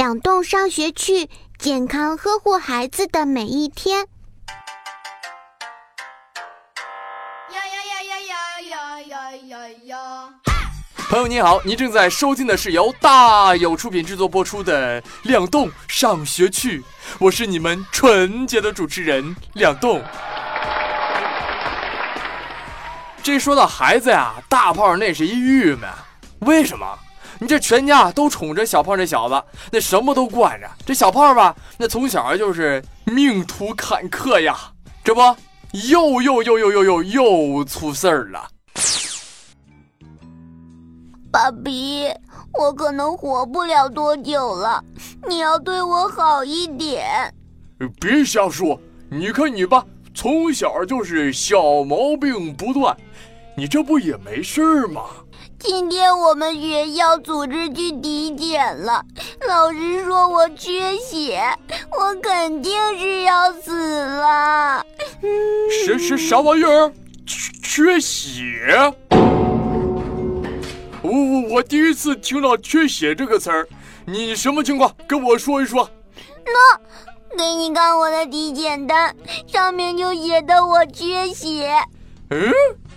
两栋上学去健康呵护孩子的每一天。呀呀呀呀呀呀呀呀呀朋友你好您正在收听的是由大友出品制作播出的两栋上学去我是你们纯洁的主持人两栋。这说到孩子呀大胖那是一郁闷为什么？你这全家都宠着小胖这小子，那什么都惯着。这小胖吧，那从小就是命途坎坷呀，这不又又又又又又又出事儿了。爸比，我可能活不了多久了，你要对我好一点。别瞎说，你看你吧，从小就是小毛病不断，你这不也没事儿吗？今天我们学校组织去体检了，老师说我缺血，我肯定是要死了。什什啥玩意儿？缺缺血？我我我第一次听到“缺血”这个词儿，你什么情况？跟我说一说。那，给你看我的体检单，上面就写的我缺血。嗯，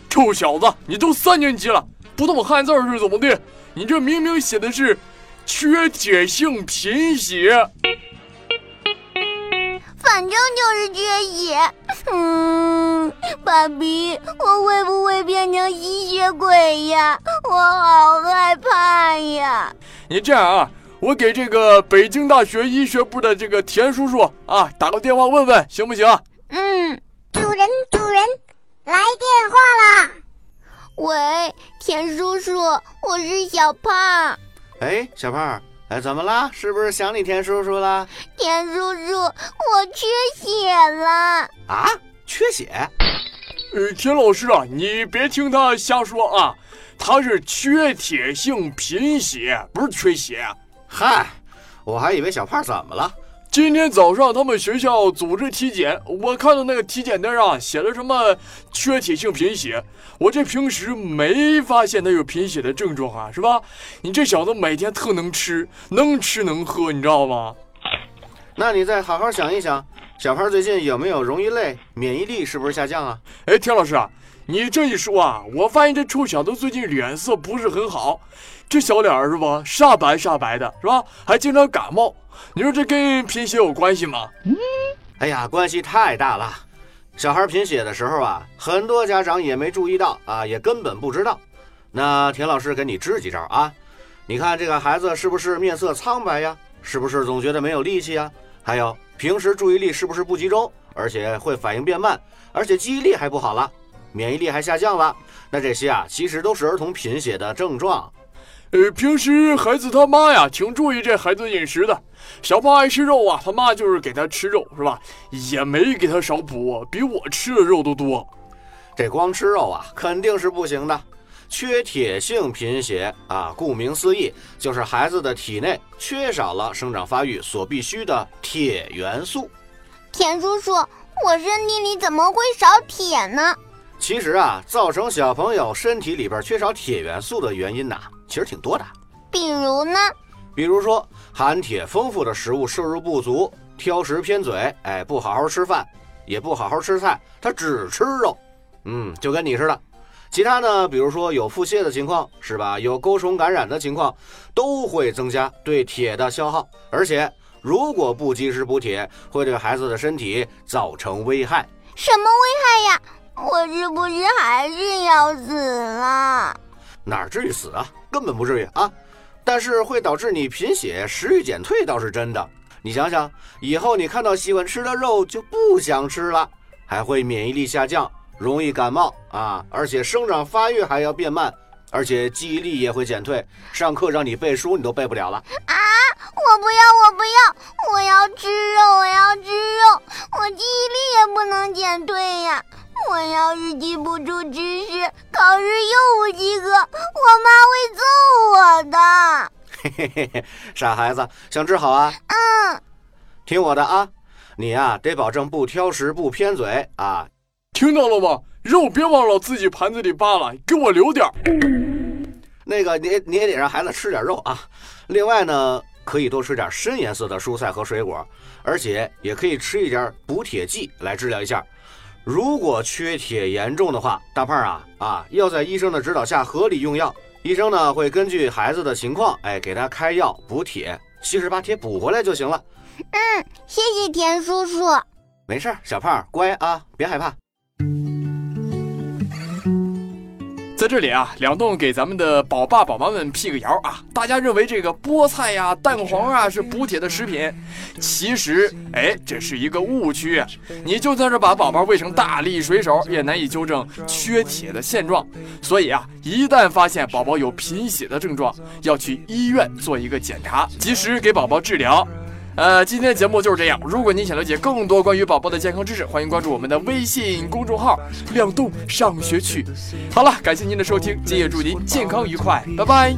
臭小子，你都三年级了。不懂汉字是怎么的？你这明明写的是缺铁性贫血，反正就是缺血。嗯，爸比，我会不会变成吸血鬼呀？我好害怕呀！你这样啊，我给这个北京大学医学部的这个田叔叔啊打个电话问问，行不行？嗯，主人，主人，来电话啦！喂，田叔叔，我是小胖。哎，小胖，哎，怎么了？是不是想你田叔叔了？田叔叔，我缺血了。啊，缺血？呃，田老师啊，你别听他瞎说啊，他是缺铁性贫血，不是缺血。嗨，我还以为小胖怎么了。今天早上他们学校组织体检，我看到那个体检单上写了什么缺铁性贫血，我这平时没发现他有贫血的症状啊，是吧？你这小子每天特能吃，能吃能喝，你知道吗？那你再好好想一想，小胖最近有没有容易累，免疫力是不是下降啊？哎，田老师啊，你这一说啊，我发现这臭小子最近脸色不是很好，这小脸是吧，煞白煞白的，是吧？还经常感冒。你说这跟贫血有关系吗？嗯哎呀，关系太大了。小孩贫血的时候啊，很多家长也没注意到啊，也根本不知道。那田老师给你支几招啊？你看这个孩子是不是面色苍白呀？是不是总觉得没有力气呀？还有平时注意力是不是不集中，而且会反应变慢，而且记忆力还不好了，免疫力还下降了？那这些啊，其实都是儿童贫血的症状。呃，平时孩子他妈呀，挺注意这孩子饮食的。小胖爱吃肉啊，他妈就是给他吃肉，是吧？也没给他少补，比我吃的肉都多。这光吃肉啊，肯定是不行的。缺铁性贫血啊，顾名思义，就是孩子的体内缺少了生长发育所必需的铁元素。田叔叔，我身体里怎么会少铁呢？其实啊，造成小朋友身体里边缺少铁元素的原因呐。其实挺多的，比如呢？比如说含铁丰富的食物摄入不足，挑食偏嘴，哎，不好好吃饭，也不好好吃菜，他只吃肉，嗯，就跟你似的。其他呢，比如说有腹泻的情况，是吧？有钩虫感染的情况，都会增加对铁的消耗，而且如果不及时补铁，会对孩子的身体造成危害。什么危害呀？我是不是还是要死了？哪至于死啊？根本不至于啊！但是会导致你贫血、食欲减退倒是真的。你想想，以后你看到喜欢吃的肉就不想吃了，还会免疫力下降，容易感冒啊！而且生长发育还要变慢，而且记忆力也会减退。上课让你背书，你都背不了了啊！我不要，我不要，我要吃肉，我要吃肉，我记忆力也不能减退呀！我要是记不住知识，考试又不及格，我妈会揍我的。嘿嘿嘿嘿，傻孩子，想治好啊？嗯，听我的啊，你呀得保证不挑食，不偏嘴啊。听到了吗？肉别往老自己盘子里扒了，给我留点。那个你你也得让孩子吃点肉啊。另外呢，可以多吃点深颜色的蔬菜和水果，而且也可以吃一点补铁剂来治疗一下。如果缺铁严重的话，大胖啊啊，要在医生的指导下合理用药。医生呢会根据孩子的情况，哎，给他开药补铁，及时把铁补回来就行了。嗯，谢谢田叔叔。没事，小胖乖啊，别害怕。在这里啊，两栋给咱们的宝爸宝妈们辟个谣啊！大家认为这个菠菜呀、蛋黄啊是补铁的食品，其实哎，这是一个误区。你就算是把宝宝喂成大力水手，也难以纠正缺铁的现状。所以啊，一旦发现宝宝有贫血的症状，要去医院做一个检查，及时给宝宝治疗。呃，今天的节目就是这样。如果您想了解更多关于宝宝的健康知识，欢迎关注我们的微信公众号“亮度上学去”。好了，感谢您的收听，今夜祝您健康愉快，拜拜。